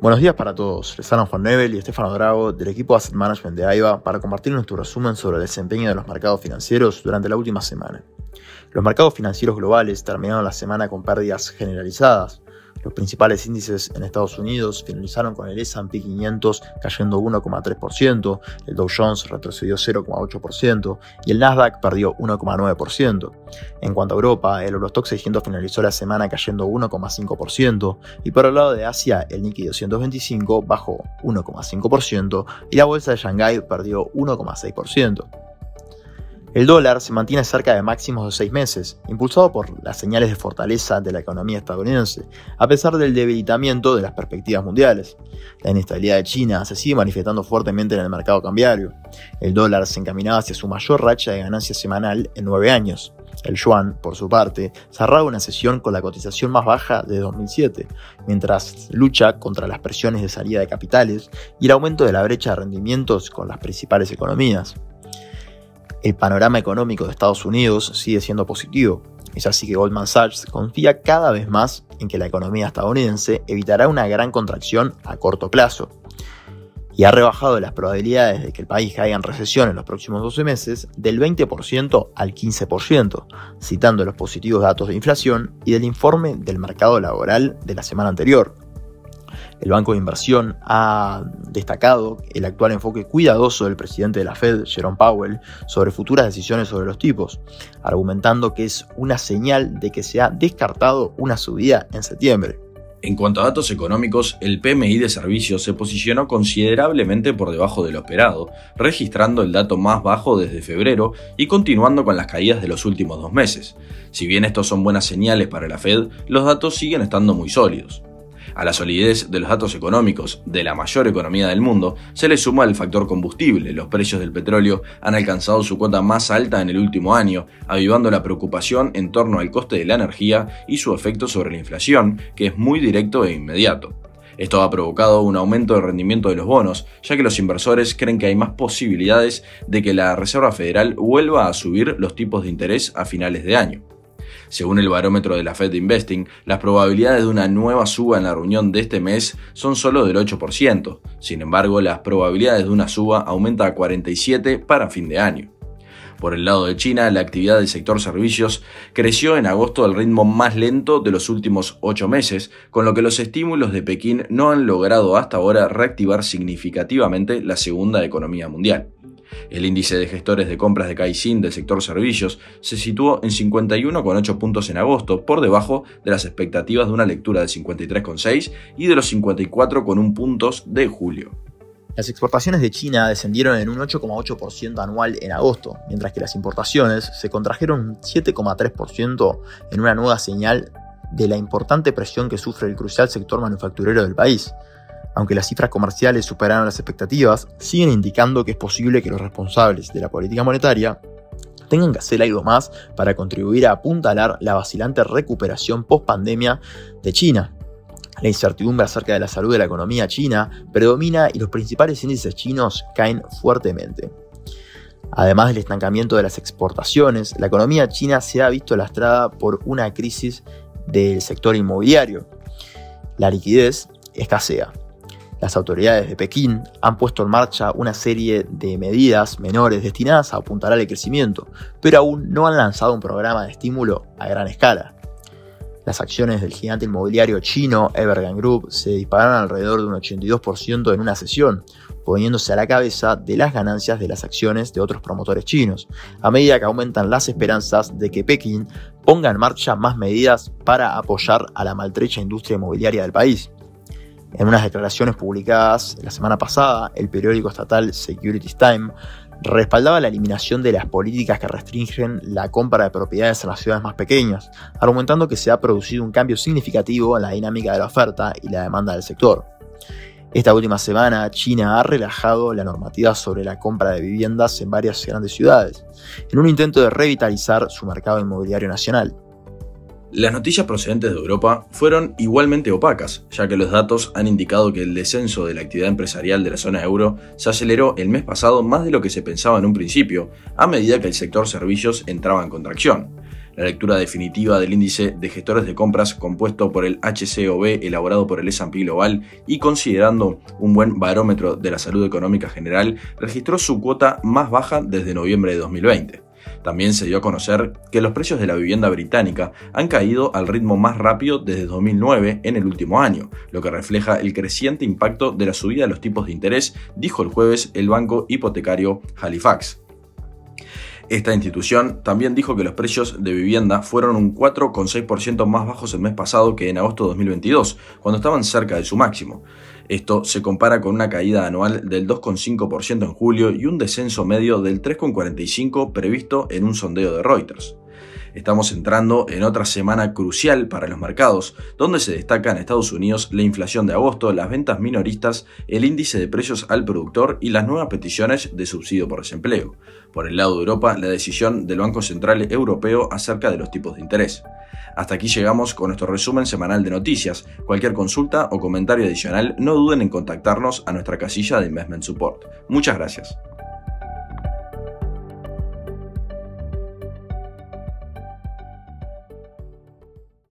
Buenos días para todos. Les hablan Juan Nebel y Estefano Drago del equipo Asset Management de AIBA para compartir nuestro resumen sobre el desempeño de los mercados financieros durante la última semana. Los mercados financieros globales terminaron la semana con pérdidas generalizadas, los principales índices en Estados Unidos finalizaron con el S&P 500 cayendo 1,3%, el Dow Jones retrocedió 0,8% y el Nasdaq perdió 1,9%. En cuanto a Europa, el Eurostock 600 finalizó la semana cayendo 1,5% y por el lado de Asia, el Nikkei 225 bajó 1,5% y la bolsa de Shanghái perdió 1,6%. El dólar se mantiene cerca de máximos de seis meses, impulsado por las señales de fortaleza de la economía estadounidense, a pesar del debilitamiento de las perspectivas mundiales. La inestabilidad de China se sigue manifestando fuertemente en el mercado cambiario. El dólar se encaminaba hacia su mayor racha de ganancia semanal en nueve años. El yuan, por su parte, cerraba una sesión con la cotización más baja de 2007, mientras lucha contra las presiones de salida de capitales y el aumento de la brecha de rendimientos con las principales economías el panorama económico de Estados Unidos sigue siendo positivo. Es así que Goldman Sachs confía cada vez más en que la economía estadounidense evitará una gran contracción a corto plazo y ha rebajado las probabilidades de que el país caiga en recesión en los próximos 12 meses del 20% al 15%, citando los positivos datos de inflación y del informe del mercado laboral de la semana anterior, el Banco de Inversión ha destacado el actual enfoque cuidadoso del presidente de la Fed, Jerome Powell, sobre futuras decisiones sobre los tipos, argumentando que es una señal de que se ha descartado una subida en septiembre. En cuanto a datos económicos, el PMI de servicios se posicionó considerablemente por debajo de lo esperado, registrando el dato más bajo desde febrero y continuando con las caídas de los últimos dos meses. Si bien estos son buenas señales para la Fed, los datos siguen estando muy sólidos. A la solidez de los datos económicos de la mayor economía del mundo se le suma el factor combustible. Los precios del petróleo han alcanzado su cuota más alta en el último año, avivando la preocupación en torno al coste de la energía y su efecto sobre la inflación, que es muy directo e inmediato. Esto ha provocado un aumento de rendimiento de los bonos, ya que los inversores creen que hay más posibilidades de que la Reserva Federal vuelva a subir los tipos de interés a finales de año. Según el barómetro de la Fed Investing, las probabilidades de una nueva suba en la reunión de este mes son solo del 8%. Sin embargo, las probabilidades de una suba aumentan a 47 para fin de año. Por el lado de China, la actividad del sector servicios creció en agosto al ritmo más lento de los últimos ocho meses, con lo que los estímulos de Pekín no han logrado hasta ahora reactivar significativamente la segunda economía mundial. El índice de gestores de compras de Caixin del sector servicios se situó en 51,8 puntos en agosto, por debajo de las expectativas de una lectura de 53,6 y de los 54,1 puntos de julio. Las exportaciones de China descendieron en un 8,8% anual en agosto, mientras que las importaciones se contrajeron un 7,3% en una nueva señal de la importante presión que sufre el crucial sector manufacturero del país, aunque las cifras comerciales superaron las expectativas, siguen indicando que es posible que los responsables de la política monetaria tengan que hacer algo más para contribuir a apuntalar la vacilante recuperación post-pandemia de China. La incertidumbre acerca de la salud de la economía china predomina y los principales índices chinos caen fuertemente. Además del estancamiento de las exportaciones, la economía china se ha visto lastrada por una crisis del sector inmobiliario. La liquidez escasea. Las autoridades de Pekín han puesto en marcha una serie de medidas menores destinadas a apuntar al crecimiento, pero aún no han lanzado un programa de estímulo a gran escala. Las acciones del gigante inmobiliario chino Evergrande Group se dispararon alrededor de un 82% en una sesión, poniéndose a la cabeza de las ganancias de las acciones de otros promotores chinos, a medida que aumentan las esperanzas de que Pekín ponga en marcha más medidas para apoyar a la maltrecha industria inmobiliaria del país. En unas declaraciones publicadas la semana pasada, el periódico estatal Securities Time respaldaba la eliminación de las políticas que restringen la compra de propiedades en las ciudades más pequeñas, argumentando que se ha producido un cambio significativo en la dinámica de la oferta y la demanda del sector. Esta última semana, China ha relajado la normativa sobre la compra de viviendas en varias grandes ciudades, en un intento de revitalizar su mercado inmobiliario nacional. Las noticias procedentes de Europa fueron igualmente opacas, ya que los datos han indicado que el descenso de la actividad empresarial de la zona euro se aceleró el mes pasado más de lo que se pensaba en un principio, a medida que el sector servicios entraba en contracción. La lectura definitiva del índice de gestores de compras compuesto por el HCOB elaborado por el S&P Global y considerando un buen barómetro de la salud económica general, registró su cuota más baja desde noviembre de 2020. También se dio a conocer que los precios de la vivienda británica han caído al ritmo más rápido desde 2009 en el último año, lo que refleja el creciente impacto de la subida de los tipos de interés, dijo el jueves el banco hipotecario Halifax. Esta institución también dijo que los precios de vivienda fueron un 4,6% más bajos el mes pasado que en agosto de 2022, cuando estaban cerca de su máximo. Esto se compara con una caída anual del 2,5% en julio y un descenso medio del 3,45% previsto en un sondeo de Reuters. Estamos entrando en otra semana crucial para los mercados, donde se destaca en Estados Unidos la inflación de agosto, las ventas minoristas, el índice de precios al productor y las nuevas peticiones de subsidio por desempleo. Por el lado de Europa, la decisión del Banco Central Europeo acerca de los tipos de interés. Hasta aquí llegamos con nuestro resumen semanal de noticias. Cualquier consulta o comentario adicional, no duden en contactarnos a nuestra casilla de Investment Support. Muchas gracias.